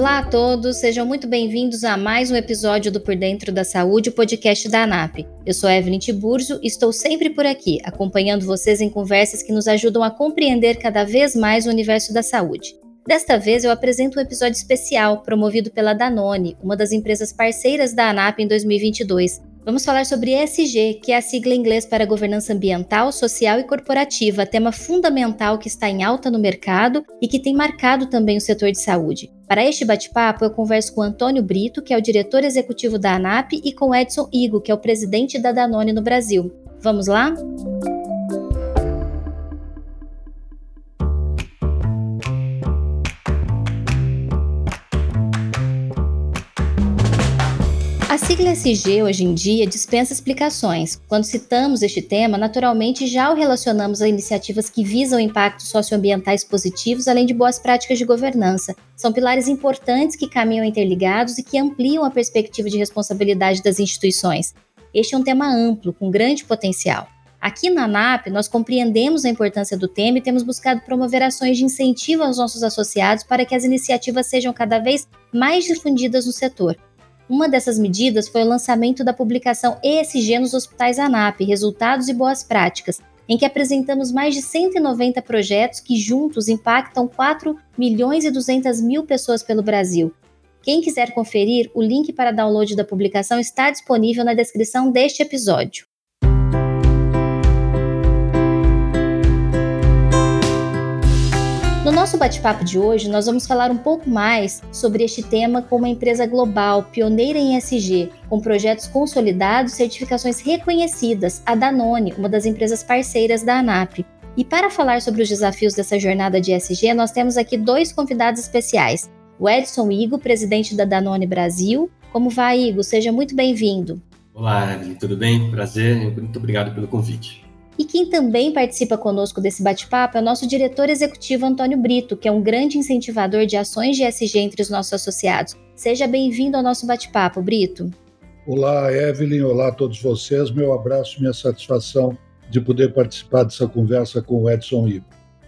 Olá a todos, sejam muito bem-vindos a mais um episódio do Por Dentro da Saúde, o podcast da ANAP. Eu sou Evelyn Tiburcio e estou sempre por aqui, acompanhando vocês em conversas que nos ajudam a compreender cada vez mais o universo da saúde. Desta vez eu apresento um episódio especial promovido pela Danone, uma das empresas parceiras da ANAP em 2022, Vamos falar sobre ESG, que é a sigla em inglês para governança ambiental, social e corporativa, tema fundamental que está em alta no mercado e que tem marcado também o setor de saúde. Para este bate-papo, eu converso com Antônio Brito, que é o diretor executivo da ANAP, e com Edson Igo, que é o presidente da Danone no Brasil. Vamos lá? Sigla SG hoje em dia dispensa explicações. Quando citamos este tema, naturalmente já o relacionamos a iniciativas que visam impactos socioambientais positivos, além de boas práticas de governança. São pilares importantes que caminham interligados e que ampliam a perspectiva de responsabilidade das instituições. Este é um tema amplo, com grande potencial. Aqui na ANAP, nós compreendemos a importância do tema e temos buscado promover ações de incentivo aos nossos associados para que as iniciativas sejam cada vez mais difundidas no setor. Uma dessas medidas foi o lançamento da publicação ESG nos hospitais ANAP, Resultados e Boas Práticas, em que apresentamos mais de 190 projetos que juntos impactam 4 milhões e 200 mil pessoas pelo Brasil. Quem quiser conferir, o link para download da publicação está disponível na descrição deste episódio. Bate-papo de hoje, nós vamos falar um pouco mais sobre este tema com uma empresa global, pioneira em ESG, com projetos consolidados certificações reconhecidas, a Danone, uma das empresas parceiras da ANAP. E para falar sobre os desafios dessa jornada de ESG, nós temos aqui dois convidados especiais. O Edson Igo, presidente da Danone Brasil. Como vai, Igo? Seja muito bem-vindo. Olá, tudo bem? Prazer, muito obrigado pelo convite. E quem também participa conosco desse bate-papo é o nosso diretor executivo Antônio Brito, que é um grande incentivador de ações de SG entre os nossos associados. Seja bem-vindo ao nosso bate-papo, Brito. Olá, Evelyn, olá a todos vocês. Meu abraço, minha satisfação de poder participar dessa conversa com o Edson Ivo.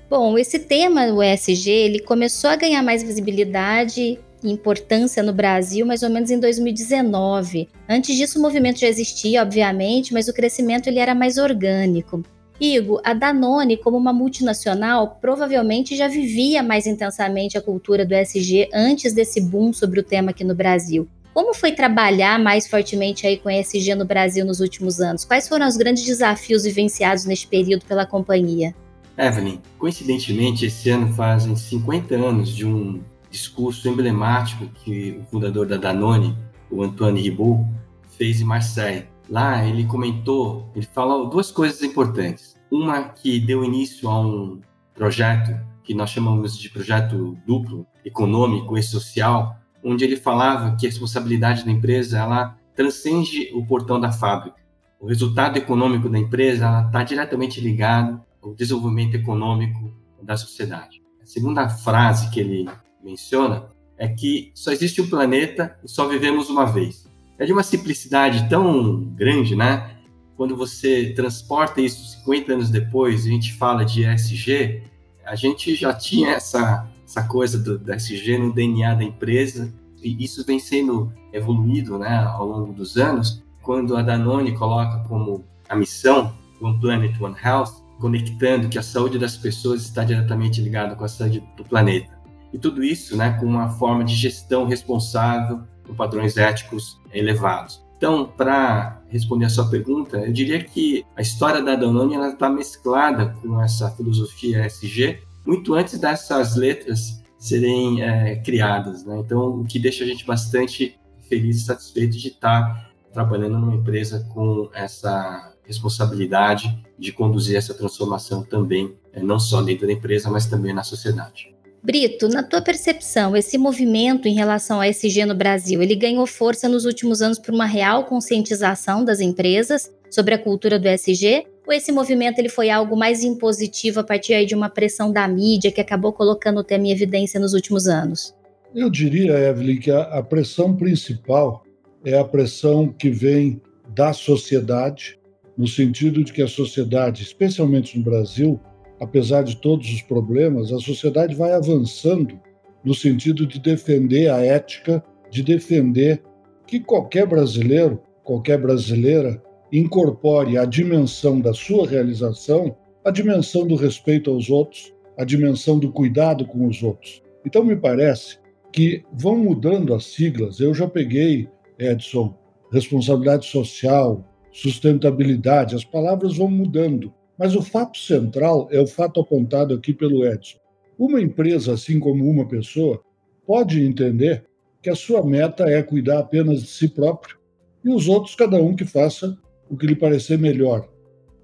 Bom, esse tema, o ESG, ele começou a ganhar mais visibilidade importância no Brasil mais ou menos em 2019. Antes disso, o movimento já existia, obviamente, mas o crescimento ele era mais orgânico. Igo, a Danone, como uma multinacional, provavelmente já vivia mais intensamente a cultura do SG antes desse boom sobre o tema aqui no Brasil. Como foi trabalhar mais fortemente aí com a ESG no Brasil nos últimos anos? Quais foram os grandes desafios vivenciados neste período pela companhia? Evelyn, coincidentemente, esse ano fazem 50 anos de um discurso emblemático que o fundador da Danone, o Antoine Riboud, fez em Marseille. Lá ele comentou, ele falou duas coisas importantes. Uma que deu início a um projeto que nós chamamos de projeto duplo, econômico e social, onde ele falava que a responsabilidade da empresa ela transcende o portão da fábrica. O resultado econômico da empresa está diretamente ligado ao desenvolvimento econômico da sociedade. A segunda frase que ele menciona é que só existe um planeta e só vivemos uma vez. É de uma simplicidade tão grande, né? Quando você transporta isso 50 anos depois, a gente fala de ESG, a gente já tinha essa, essa coisa do, do ESG no DNA da empresa, e isso vem sendo evoluído né, ao longo dos anos, quando a Danone coloca como a missão One Planet, One Health, conectando que a saúde das pessoas está diretamente ligada com a saúde do planeta. E tudo isso né, com uma forma de gestão responsável, com padrões éticos elevados. Então, para responder a sua pergunta, eu diria que a história da Danone está mesclada com essa filosofia SG muito antes dessas letras serem é, criadas. Né? Então, o que deixa a gente bastante feliz e satisfeito de estar trabalhando numa empresa com essa responsabilidade de conduzir essa transformação também, é, não só dentro da empresa, mas também na sociedade. Brito, na tua percepção, esse movimento em relação a ESG no Brasil, ele ganhou força nos últimos anos por uma real conscientização das empresas sobre a cultura do ESG? Ou esse movimento ele foi algo mais impositivo a partir de uma pressão da mídia que acabou colocando o tema em evidência nos últimos anos? Eu diria, Evelyn, que a, a pressão principal é a pressão que vem da sociedade, no sentido de que a sociedade, especialmente no Brasil, apesar de todos os problemas, a sociedade vai avançando no sentido de defender a ética, de defender que qualquer brasileiro, qualquer brasileira incorpore a dimensão da sua realização, a dimensão do respeito aos outros, a dimensão do cuidado com os outros. Então, me parece que vão mudando as siglas. Eu já peguei, Edson, responsabilidade social, sustentabilidade, as palavras vão mudando. Mas o fato central é o fato apontado aqui pelo Edson. Uma empresa, assim como uma pessoa, pode entender que a sua meta é cuidar apenas de si próprio e os outros, cada um que faça o que lhe parecer melhor.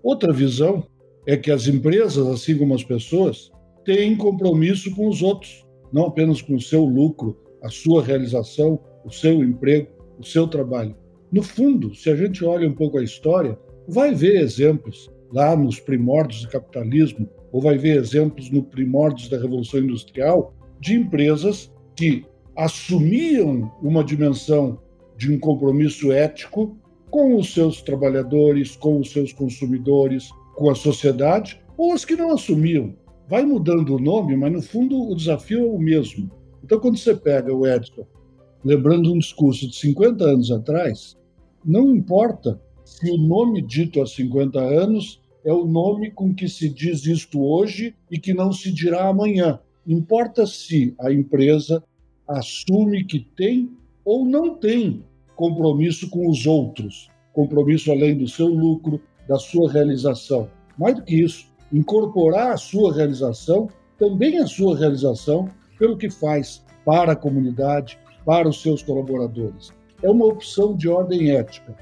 Outra visão é que as empresas, assim como as pessoas, têm compromisso com os outros, não apenas com o seu lucro, a sua realização, o seu emprego, o seu trabalho. No fundo, se a gente olha um pouco a história, vai ver exemplos lá nos primórdios do capitalismo, ou vai ver exemplos no primórdios da Revolução Industrial, de empresas que assumiam uma dimensão de um compromisso ético com os seus trabalhadores, com os seus consumidores, com a sociedade, ou as que não assumiam. Vai mudando o nome, mas no fundo o desafio é o mesmo. Então, quando você pega o Edson, lembrando um discurso de 50 anos atrás, não importa se o nome dito há 50 anos é o nome com que se diz isto hoje e que não se dirá amanhã. Importa se a empresa assume que tem ou não tem compromisso com os outros, compromisso além do seu lucro, da sua realização. Mais do que isso, incorporar a sua realização, também a sua realização, pelo que faz para a comunidade, para os seus colaboradores. É uma opção de ordem ética.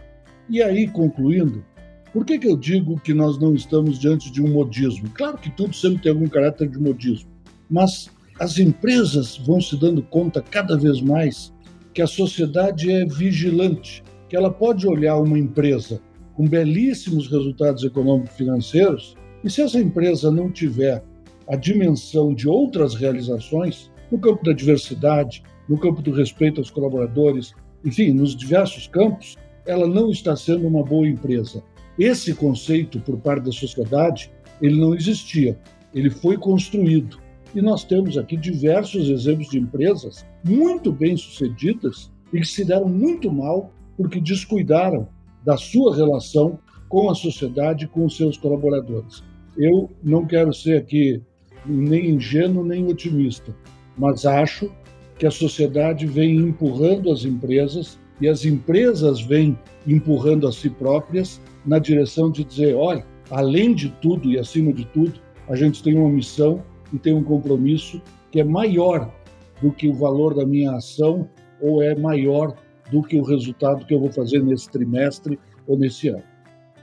E aí, concluindo, por que, que eu digo que nós não estamos diante de um modismo? Claro que tudo sempre tem algum caráter de modismo, mas as empresas vão se dando conta cada vez mais que a sociedade é vigilante, que ela pode olhar uma empresa com belíssimos resultados econômico-financeiros e se essa empresa não tiver a dimensão de outras realizações no campo da diversidade, no campo do respeito aos colaboradores, enfim, nos diversos campos, ela não está sendo uma boa empresa. Esse conceito por parte da sociedade, ele não existia, ele foi construído. E nós temos aqui diversos exemplos de empresas muito bem sucedidas e que se deram muito mal porque descuidaram da sua relação com a sociedade com os seus colaboradores. Eu não quero ser aqui nem ingênuo nem otimista, mas acho que a sociedade vem empurrando as empresas e as empresas vêm empurrando a si próprias na direção de dizer: olha, além de tudo e acima de tudo, a gente tem uma missão e tem um compromisso que é maior do que o valor da minha ação ou é maior do que o resultado que eu vou fazer nesse trimestre ou nesse ano.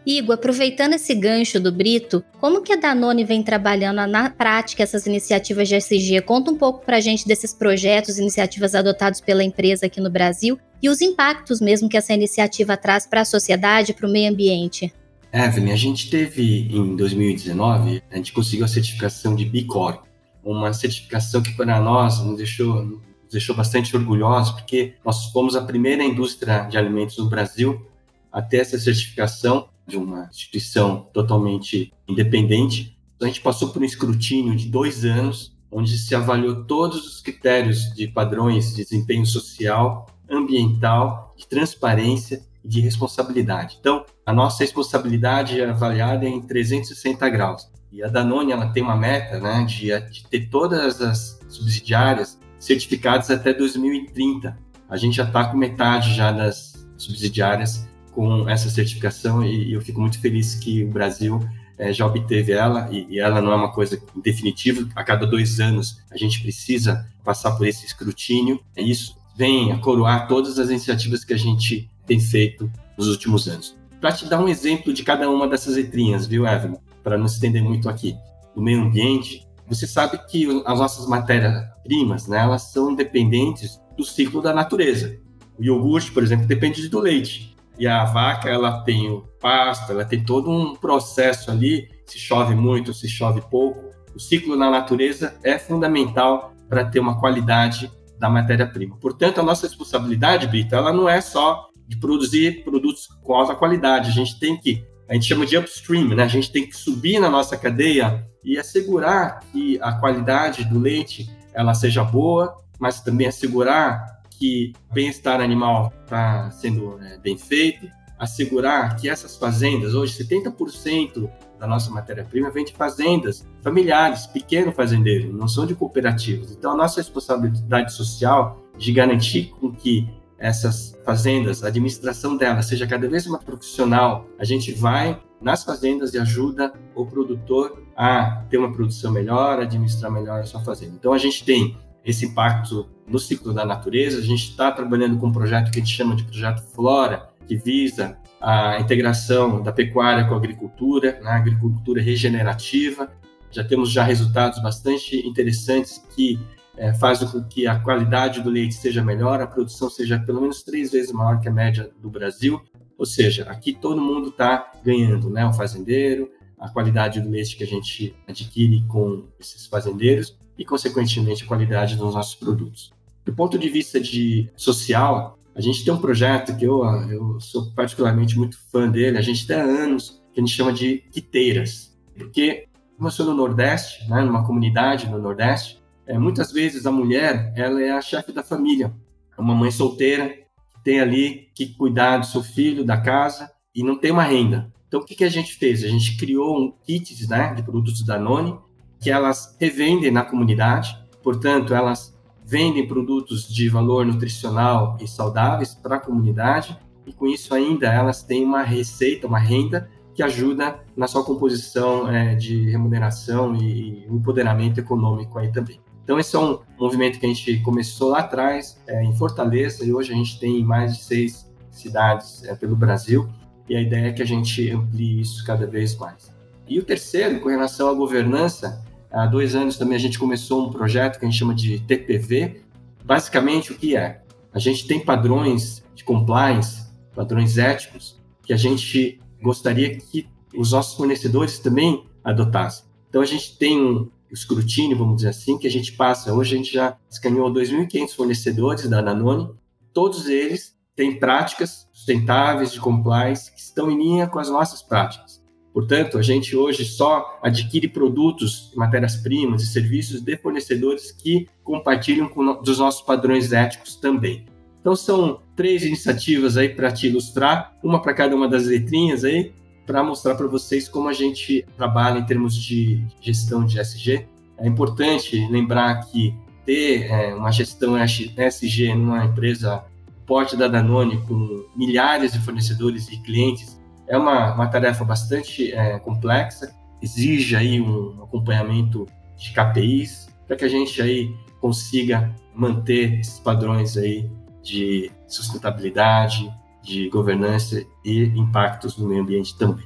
Igor, aproveitando esse gancho do Brito, como que a Danone vem trabalhando na prática essas iniciativas de SG? Conta um pouco para a gente desses projetos, iniciativas adotados pela empresa aqui no Brasil e os impactos mesmo que essa iniciativa traz para a sociedade, para o meio ambiente. Evelyn, a gente teve em 2019, a gente conseguiu a certificação de B Corp, uma certificação que para nós nos deixou, nos deixou bastante orgulhosos, porque nós fomos a primeira indústria de alimentos no Brasil a ter essa certificação de uma instituição totalmente independente. A gente passou por um escrutínio de dois anos, onde se avaliou todos os critérios de padrões de desempenho social, ambiental, de transparência e de responsabilidade. Então, a nossa responsabilidade é avaliada em 360 graus. E a Danone ela tem uma meta né, de, de ter todas as subsidiárias certificadas até 2030. A gente já está com metade já das subsidiárias com essa certificação e eu fico muito feliz que o Brasil é, já obteve ela e, e, ela não é uma coisa definitiva. A cada dois anos a gente precisa passar por esse escrutínio. É isso vem a coroar todas as iniciativas que a gente tem feito nos últimos anos. Para te dar um exemplo de cada uma dessas letrinhas, viu, Evelyn? Para não estender muito aqui. No meio ambiente, você sabe que as nossas matérias-primas, né, elas são dependentes do ciclo da natureza. O iogurte, por exemplo, depende do leite. E a vaca, ela tem o pasto, ela tem todo um processo ali, se chove muito, se chove pouco. O ciclo na natureza é fundamental para ter uma qualidade da matéria-prima. Portanto, a nossa responsabilidade, Brita, ela não é só de produzir produtos com alta qualidade. A gente tem que, a gente chama de upstream, né? A gente tem que subir na nossa cadeia e assegurar que a qualidade do leite ela seja boa, mas também assegurar que o bem-estar animal está sendo é, bem feito, assegurar que essas fazendas, hoje 70% da nossa matéria-prima vem de fazendas familiares, pequeno fazendeiro, não são de cooperativas. Então, a nossa responsabilidade social de garantir com que essas fazendas, a administração delas seja cada vez mais profissional, a gente vai nas fazendas e ajuda o produtor a ter uma produção melhor, administrar melhor a sua fazenda. Então, a gente tem esse impacto no ciclo da natureza. A gente está trabalhando com um projeto que a gente chama de Projeto Flora, que visa a integração da pecuária com a agricultura, na agricultura regenerativa. Já temos já resultados bastante interessantes que é, fazem com que a qualidade do leite seja melhor, a produção seja pelo menos três vezes maior que a média do Brasil. Ou seja, aqui todo mundo está ganhando, né? O fazendeiro, a qualidade do leite que a gente adquire com esses fazendeiros e, consequentemente, a qualidade dos nossos produtos. Do ponto de vista de social, a gente tem um projeto que eu, eu sou particularmente muito fã dele, a gente tem há anos, que a gente chama de quiteiras, porque como eu sou no Nordeste, né, numa comunidade no Nordeste, é, muitas vezes a mulher ela é a chefe da família, é uma mãe solteira que tem ali que cuidar do seu filho, da casa e não tem uma renda. Então o que, que a gente fez? A gente criou um kit né, de produtos da Noni que elas revendem na comunidade, portanto, elas vendem produtos de valor nutricional e saudáveis para a comunidade, e com isso ainda elas têm uma receita, uma renda que ajuda na sua composição é, de remuneração e, empoderamento econômico aí também. Então esse é um movimento que a gente começou lá atrás é, em Fortaleza e hoje a gente tem mais de seis cidades é, pelo Brasil e a ideia é que a gente amplie isso cada vez mais. E o terceiro, com relação à governança, Há dois anos também a gente começou um projeto que a gente chama de TPV. Basicamente, o que é? A gente tem padrões de compliance, padrões éticos, que a gente gostaria que os nossos fornecedores também adotassem. Então, a gente tem um escrutínio, vamos dizer assim, que a gente passa. Hoje a gente já escaneou 2.500 fornecedores da Danone. Todos eles têm práticas sustentáveis de compliance que estão em linha com as nossas práticas. Portanto, a gente hoje só adquire produtos, matérias-primas e serviços de fornecedores que compartilham com dos nossos padrões éticos também. Então, são três iniciativas aí para te ilustrar, uma para cada uma das letrinhas aí, para mostrar para vocês como a gente trabalha em termos de gestão de SG. É importante lembrar que ter é, uma gestão SG numa empresa porte da Danone, com milhares de fornecedores e clientes, é uma, uma tarefa bastante é, complexa, exige aí um acompanhamento de KPIs para que a gente aí consiga manter esses padrões aí de sustentabilidade, de governança e impactos no meio ambiente também.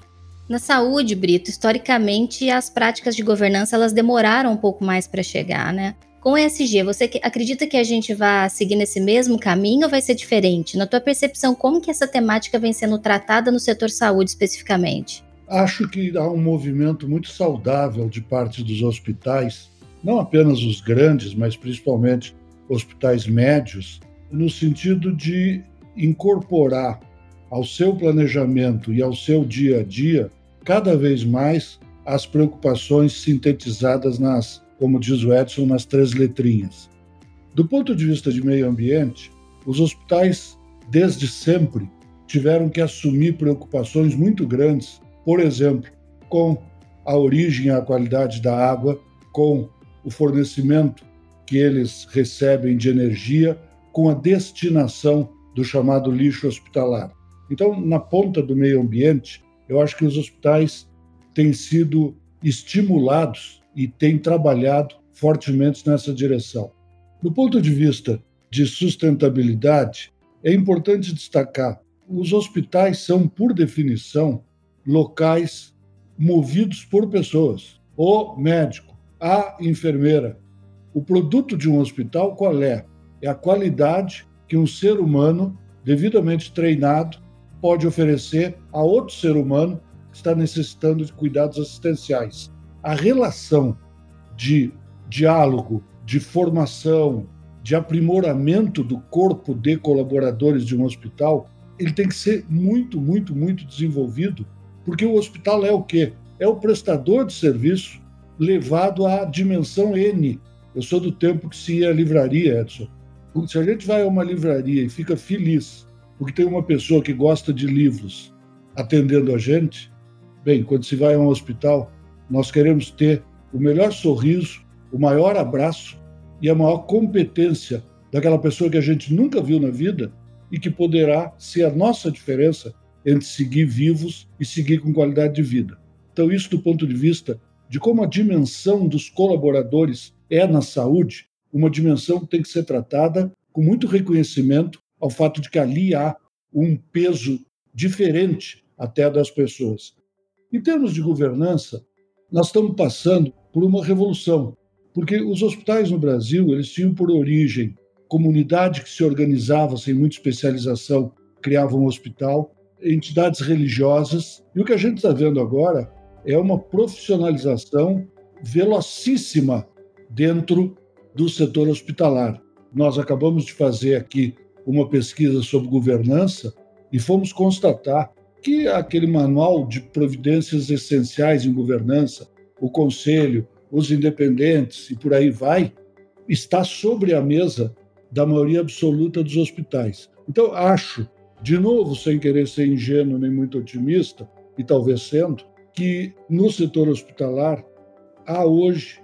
Na saúde, Brito, historicamente as práticas de governança elas demoraram um pouco mais para chegar, né? Com ESG, você acredita que a gente vai seguir nesse mesmo caminho ou vai ser diferente? Na tua percepção, como que essa temática vem sendo tratada no setor saúde especificamente? Acho que há um movimento muito saudável de parte dos hospitais, não apenas os grandes, mas principalmente hospitais médios, no sentido de incorporar ao seu planejamento e ao seu dia a dia cada vez mais as preocupações sintetizadas nas como diz o Edson, nas três letrinhas. Do ponto de vista de meio ambiente, os hospitais, desde sempre, tiveram que assumir preocupações muito grandes, por exemplo, com a origem e a qualidade da água, com o fornecimento que eles recebem de energia, com a destinação do chamado lixo hospitalar. Então, na ponta do meio ambiente, eu acho que os hospitais têm sido estimulados e tem trabalhado fortemente nessa direção. Do ponto de vista de sustentabilidade, é importante destacar: os hospitais são, por definição, locais movidos por pessoas. O médico, a enfermeira. O produto de um hospital qual é? É a qualidade que um ser humano, devidamente treinado, pode oferecer a outro ser humano que está necessitando de cuidados assistenciais a relação de diálogo, de formação, de aprimoramento do corpo de colaboradores de um hospital, ele tem que ser muito, muito, muito desenvolvido, porque o hospital é o quê? É o prestador de serviço levado à dimensão N. Eu sou do tempo que se ia à livraria, Edson. Se a gente vai a uma livraria e fica feliz porque tem uma pessoa que gosta de livros atendendo a gente, bem, quando se vai a um hospital, nós queremos ter o melhor sorriso, o maior abraço e a maior competência daquela pessoa que a gente nunca viu na vida e que poderá ser a nossa diferença entre seguir vivos e seguir com qualidade de vida. Então, isso do ponto de vista de como a dimensão dos colaboradores é na saúde, uma dimensão que tem que ser tratada com muito reconhecimento ao fato de que ali há um peso diferente até das pessoas. Em termos de governança, nós estamos passando por uma revolução, porque os hospitais no Brasil eles tinham por origem comunidade que se organizava sem muita especialização, criava um hospital, entidades religiosas, e o que a gente está vendo agora é uma profissionalização velocíssima dentro do setor hospitalar. Nós acabamos de fazer aqui uma pesquisa sobre governança e fomos constatar que aquele manual de providências essenciais em governança, o conselho, os independentes e por aí vai, está sobre a mesa da maioria absoluta dos hospitais. Então, acho, de novo, sem querer ser ingênuo nem muito otimista, e talvez sendo, que no setor hospitalar há hoje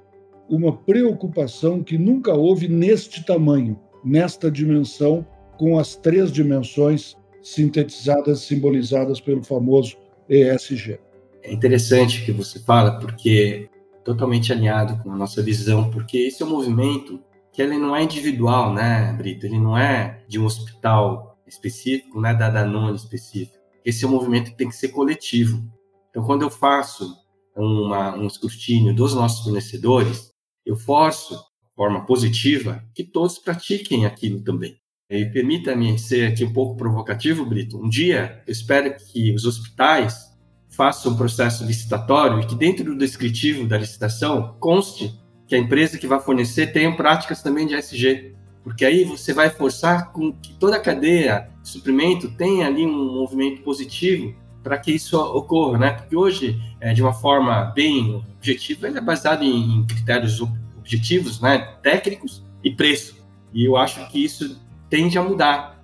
uma preocupação que nunca houve neste tamanho, nesta dimensão, com as três dimensões sintetizadas, simbolizadas pelo famoso ESG. É interessante que você fala, porque totalmente alinhado com a nossa visão, porque esse é um movimento que ele não é individual, né, Brito? Ele não é de um hospital específico, não é da Danone específico. Esse é um movimento que tem que ser coletivo. Então, quando eu faço uma, um escrutínio dos nossos fornecedores, eu forço, de forma positiva, que todos pratiquem aquilo também. E permita-me ser aqui um pouco provocativo, Brito. Um dia, eu espero que os hospitais façam um processo licitatório e que dentro do descritivo da licitação conste que a empresa que vai fornecer tenha práticas também de SG, porque aí você vai forçar com que toda a cadeia de suprimento tenha ali um movimento positivo para que isso ocorra, né? Porque hoje, é, de uma forma bem objetiva, ele é baseado em critérios objetivos, né? Técnicos e preço. E eu acho que isso tende a mudar.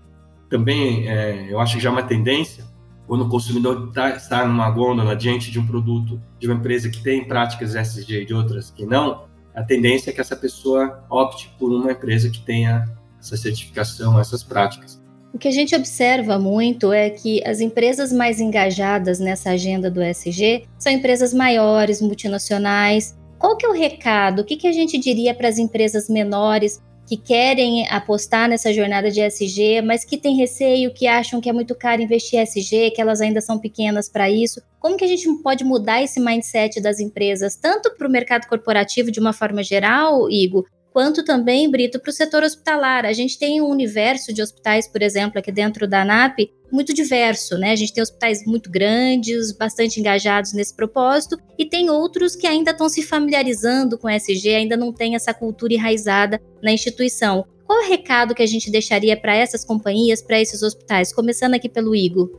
Também, é, eu acho que já é uma tendência quando o consumidor tá, está numa gôndola diante de um produto de uma empresa que tem práticas SG e de outras que não, a tendência é que essa pessoa opte por uma empresa que tenha essa certificação, essas práticas. O que a gente observa muito é que as empresas mais engajadas nessa agenda do SG são empresas maiores, multinacionais. Qual que é o recado? O que, que a gente diria para as empresas menores que querem apostar nessa jornada de SG, mas que têm receio, que acham que é muito caro investir em SG, que elas ainda são pequenas para isso. Como que a gente pode mudar esse mindset das empresas, tanto para o mercado corporativo de uma forma geral, Igor, quanto também, Brito, para o setor hospitalar. A gente tem um universo de hospitais, por exemplo, aqui dentro da ANAP, muito diverso, né? A gente tem hospitais muito grandes, bastante engajados nesse propósito, e tem outros que ainda estão se familiarizando com SG, ainda não tem essa cultura enraizada na instituição. Qual o recado que a gente deixaria para essas companhias, para esses hospitais? Começando aqui pelo Igor.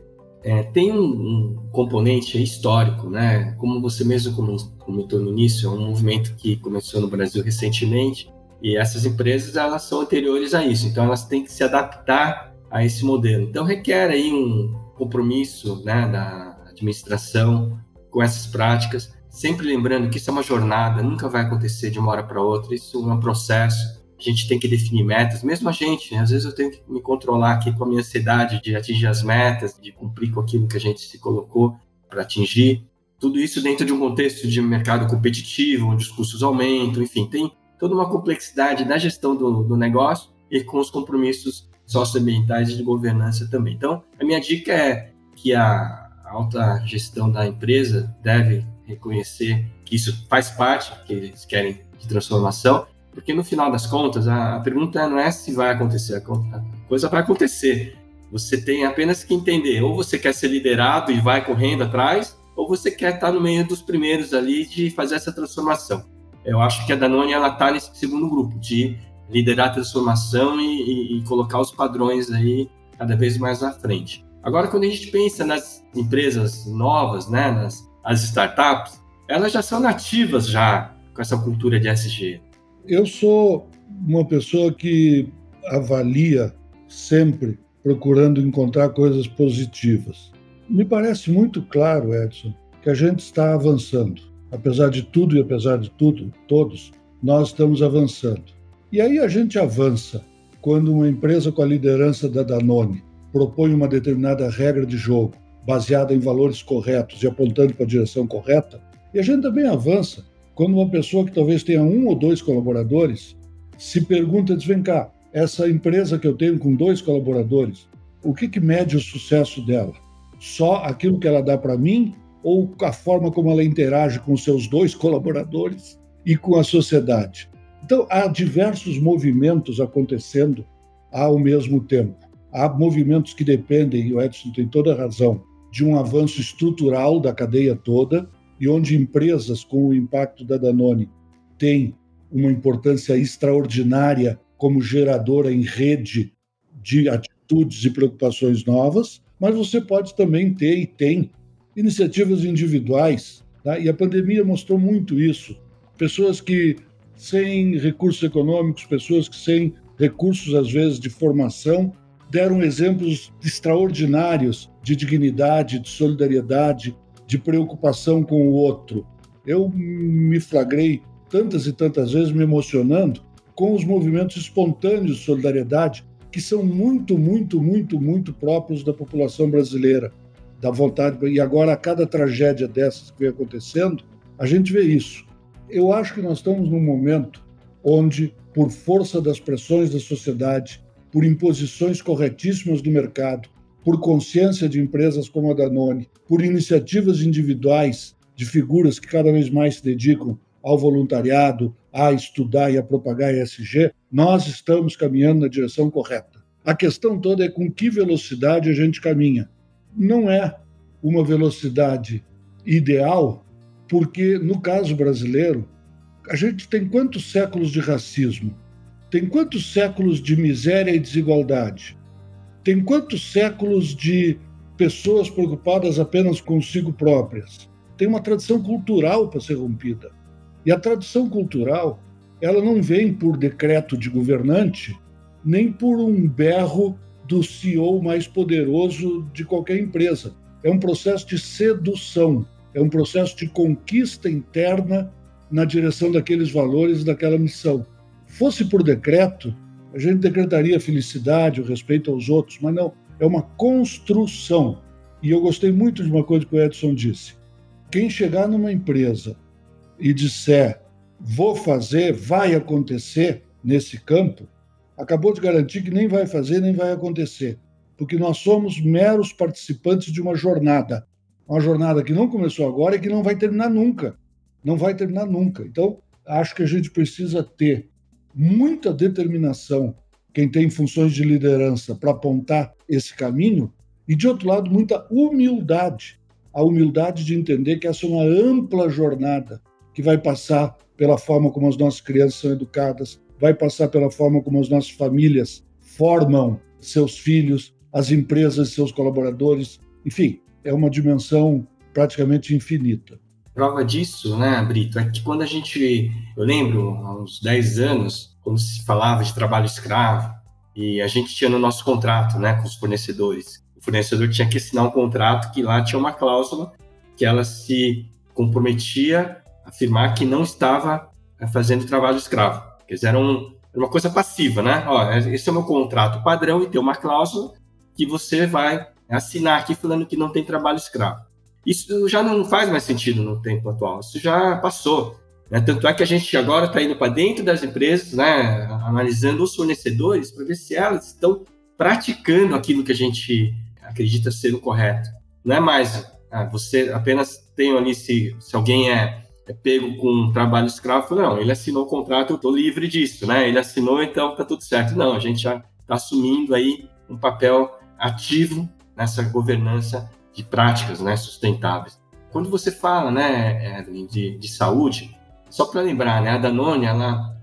É, tem um, um, componente histórico, né? Como você mesmo comentou no início, é um movimento que começou no Brasil recentemente e essas empresas elas são anteriores a isso, então elas têm que se adaptar a esse modelo. Então requer aí um compromisso né, da administração com essas práticas, sempre lembrando que isso é uma jornada, nunca vai acontecer de uma hora para outra, isso é um processo. A gente tem que definir metas, mesmo a gente, né? às vezes eu tenho que me controlar aqui com a minha ansiedade de atingir as metas, de cumprir com aquilo que a gente se colocou para atingir. Tudo isso dentro de um contexto de mercado competitivo, onde os custos aumentam, enfim, tem toda uma complexidade da gestão do, do negócio e com os compromissos socioambientais e de governança também. Então, a minha dica é que a alta gestão da empresa deve reconhecer que isso faz parte, que eles querem de transformação, porque no final das contas, a, pergunta não é se vai acontecer, a coisa vai acontecer. Você tem apenas que entender, ou você quer ser liderado e vai correndo atrás, ou você quer estar no meio dos primeiros ali de fazer essa transformação eu acho que a Danone ela está nesse segundo grupo de liderar a transformação e, e, e, colocar os padrões aí cada vez mais à frente. Agora, quando a gente pensa nas empresas novas, né, nas as startups, elas já são nativas já com essa cultura de SG? Eu sou uma pessoa que avalia sempre procurando encontrar coisas positivas. Me parece muito claro, Edson, que a gente está avançando. Apesar de tudo e apesar de tudo, todos, nós estamos avançando. E aí a gente avança quando uma empresa com a liderança da Danone propõe uma determinada regra de jogo baseada em valores corretos e apontando para a direção correta, e a gente também avança quando uma pessoa que talvez tenha um ou dois colaboradores se pergunta, diz, vem cá, essa empresa que eu tenho com dois colaboradores, o que, que mede o sucesso dela? Só aquilo que ela dá para mim ou a forma como ela interage com seus dois colaboradores e com a sociedade? Então, há diversos movimentos acontecendo ao mesmo tempo. Há movimentos que dependem, e o Edson tem toda a razão, de um avanço estrutural da cadeia toda, e onde empresas com o impacto da Danone têm uma importância extraordinária como geradora em rede de atitudes e preocupações novas, mas você pode também ter e tem iniciativas individuais, tá? e a pandemia mostrou muito isso. Pessoas que sem recursos econômicos, pessoas que sem recursos, às vezes, de formação, deram exemplos extraordinários de dignidade, de solidariedade, de preocupação com o outro. Eu me flagrei tantas e tantas vezes me emocionando com os movimentos espontâneos de solidariedade que são muito, muito, muito, muito próprios da população brasileira, da vontade. E agora, a cada tragédia dessas que vem acontecendo, a gente vê isso. Eu acho que nós estamos num momento onde, por força das pressões da sociedade, por imposições corretíssimas do mercado, por consciência de empresas como a Danone, por iniciativas individuais de figuras que cada vez mais se dedicam ao voluntariado, a estudar e a propagar ESG, nós estamos caminhando na direção correta. A questão toda é com que velocidade a gente caminha. Não é uma velocidade ideal, porque no caso brasileiro, a gente tem quantos séculos de racismo? Tem quantos séculos de miséria e desigualdade? Tem quantos séculos de pessoas preocupadas apenas consigo próprias? Tem uma tradição cultural para ser rompida. E a tradição cultural, ela não vem por decreto de governante, nem por um berro do CEO mais poderoso de qualquer empresa. É um processo de sedução, é um processo de conquista interna na direção daqueles valores, daquela missão. Fosse por decreto, a gente decretaria felicidade, o respeito aos outros, mas não, é uma construção. E eu gostei muito de uma coisa que o Edson disse. Quem chegar numa empresa e disser vou fazer, vai acontecer nesse campo, acabou de garantir que nem vai fazer, nem vai acontecer. Porque nós somos meros participantes de uma jornada. Uma jornada que não começou agora e que não vai terminar nunca não vai terminar nunca. Então, acho que a gente precisa ter muita determinação, quem tem funções de liderança, para apontar esse caminho, e, de outro lado, muita humildade a humildade de entender que essa é uma ampla jornada que vai passar pela forma como as nossas crianças são educadas, vai passar pela forma como as nossas famílias formam seus filhos, as empresas seus colaboradores. Enfim, é uma dimensão praticamente infinita. Prova disso, né, Brito, é que quando a gente, eu lembro, há uns 10 anos, quando se falava de trabalho escravo, e a gente tinha no nosso contrato, né, com os fornecedores, o fornecedor tinha que assinar um contrato que lá tinha uma cláusula que ela se comprometia a afirmar que não estava eh, fazendo trabalho escravo. Quer dizer, era, um, uma coisa passiva, né? Ó, esse é o meu contrato padrão e tem uma cláusula que você vai assinar aqui falando que não tem trabalho escravo. Isso já não faz mais sentido no tempo atual, isso já passou. Né? Tanto é que a gente agora está indo para dentro das empresas, né? analisando os fornecedores para ver se elas estão praticando aquilo que a gente acredita ser o correto. Não é mais ah, você apenas tem ali se, se alguém é, é pego com um trabalho escravo, não, ele assinou o contrato, eu estou livre disso, né? Ele assinou, então está tudo certo. Não, a gente já está assumindo aí um papel ativo nessa governança de práticas né, sustentáveis. Quando você fala, né, Evelyn, de, de saúde, só para lembrar, né, a Danone, ela,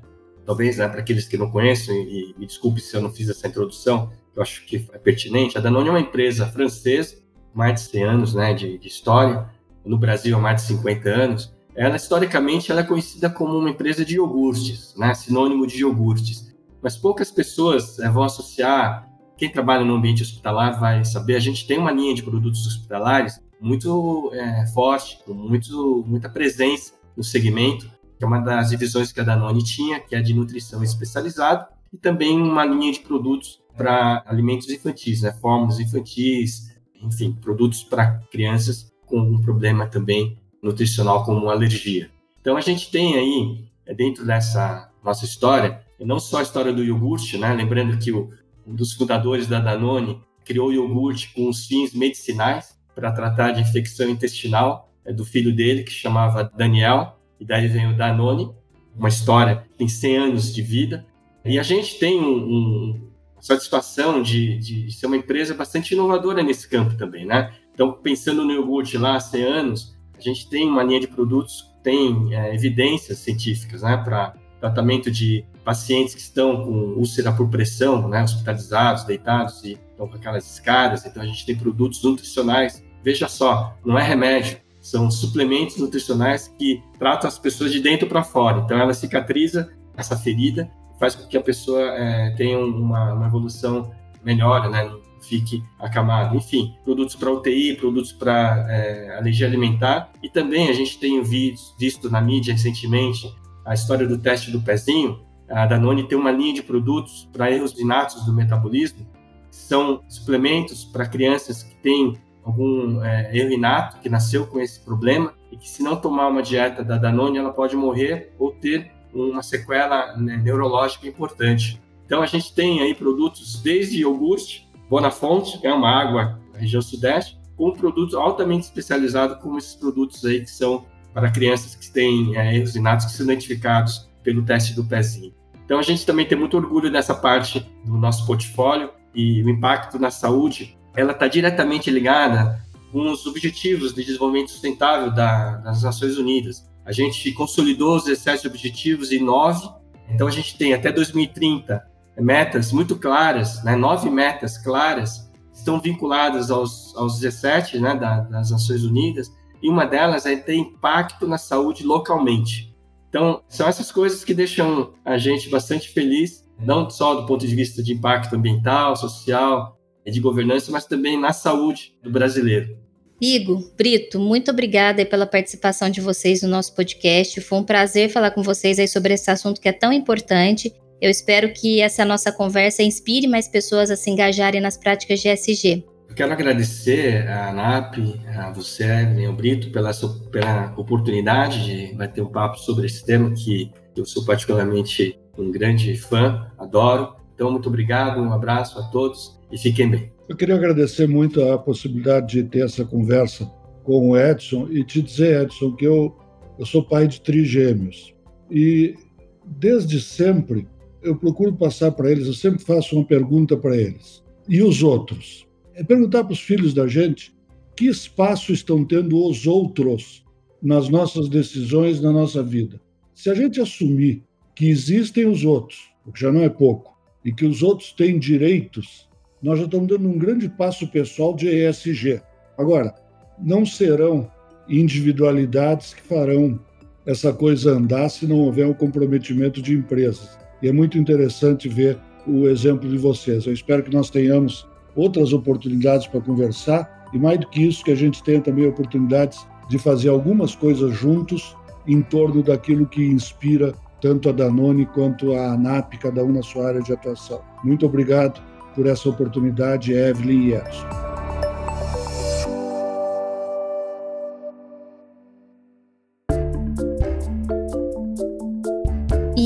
talvez, né, para aqueles que não conhecem, e me desculpe se eu não fiz essa introdução, eu acho que é pertinente, a Danone é uma empresa francesa, mais de 100 anos né, de, de história, no Brasil há mais de 50 anos, ela historicamente ela é conhecida como uma empresa de iogurtes, né? sinônimo de iogurtes. Mas poucas pessoas é, vão associar, quem trabalha no ambiente hospitalar vai saber, a gente tem uma linha de produtos hospitalares muito é, forte, com muito, muita presença no segmento, que é uma das divisões que a Danone tinha, que é de nutrição especializada, e também uma linha de produtos para alimentos infantis, né? fórmulas infantis, enfim, produtos para crianças com um problema também nutricional como alergia. Então a gente tem aí, é, dentro dessa nossa história, não só a história do iogurte, né? lembrando que o, dos fundadores da Danone criou iogurte com os fins medicinais para tratar de infecção intestinal é, do filho dele, que chamava Daniel, e daí vem o Danone, uma história que tem 100 anos de vida. E a gente tem um, um satisfação de, de ser uma empresa bastante inovadora nesse campo também, né? Então, pensando no iogurte lá há 100 anos, a gente tem uma linha de produtos que tem é, evidências científicas, né, para tratamento de pacientes que estão com úlcera por pressão, né, hospitalizados, deitados e estão com aquelas escadas. Então, a gente tem produtos nutricionais. Veja só, não é remédio, são suplementos nutricionais que tratam as pessoas de dentro para fora. Então, ela cicatriza essa ferida, faz com que a pessoa é, tenha uma, uma evolução melhor, né, fique acamado. Enfim, produtos para UTI, produtos para é, alergia alimentar. E também a gente tem visto, visto na mídia recentemente a história do teste do pezinho. A Danone tem uma linha de produtos para erros inatos do metabolismo. São suplementos para crianças que têm algum é, erro inato, que nasceu com esse problema, e que se não tomar uma dieta da Danone, ela pode morrer ou ter uma sequela né, neurológica importante. Então a gente tem aí produtos desde iogurte Bonafonte, que é uma água da região sudeste, com produtos altamente especializados, como esses produtos aí que são para crianças que têm é, erros inatos que são identificados pelo teste do pezinho. Então a gente também tem muito orgulho dessa parte do nosso portfólio e o impacto na saúde, ela está diretamente ligada com os objetivos de desenvolvimento sustentável da, das Nações Unidas. A gente consolidou os 17 objetivos em nove, então a gente tem até 2030 metas muito claras, né, nove metas claras, estão vinculadas aos, aos 17 né, da, das Nações Unidas, e uma delas é ter impacto na saúde localmente. Então, são essas coisas que deixam a gente bastante feliz, não só do ponto de vista de impacto ambiental, social, e de governança, mas também na saúde do brasileiro. Igo, Brito, muito obrigada pela participação de vocês no nosso podcast. Foi um prazer falar com vocês aí sobre esse assunto que é tão importante eu espero que essa nossa conversa inspire mais pessoas a se engajarem nas práticas de SG. Quero agradecer à ANAP, a você, Evelyn Brito, pela, pela oportunidade de bater um papo sobre esse tema que eu sou particularmente um grande fã, adoro. Então, muito obrigado, um abraço a todos e fiquem bem. Eu queria agradecer muito a possibilidade de ter essa conversa com o Edson e te dizer, Edson, que eu, eu sou pai de trigêmeos. E desde sempre eu procuro passar para eles, eu sempre faço uma pergunta para eles. E os outros? É perguntar para os filhos da gente que espaço estão tendo os outros nas nossas decisões, na nossa vida. Se a gente assumir que existem os outros, o que já não é pouco, e que os outros têm direitos, nós já estamos dando um grande passo pessoal de ESG. Agora, não serão individualidades que farão essa coisa andar se não houver um comprometimento de empresas. E é muito interessante ver o exemplo de vocês. Eu espero que nós tenhamos outras oportunidades para conversar e, mais do que isso, que a gente tenha também oportunidades de fazer algumas coisas juntos em torno daquilo que inspira tanto a Danone quanto a ANAP, cada um na sua área de atuação. Muito obrigado por essa oportunidade, Evelyn e Edson.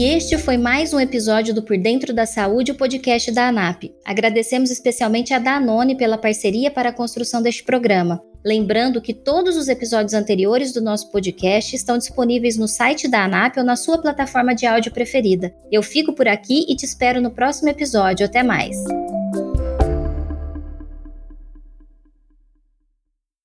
E este foi mais um episódio do Por Dentro da Saúde, o podcast da ANAP. Agradecemos especialmente a Danone pela parceria para a construção deste programa. Lembrando que todos os episódios anteriores do nosso podcast estão disponíveis no site da ANAP ou na sua plataforma de áudio preferida. Eu fico por aqui e te espero no próximo episódio. Até mais!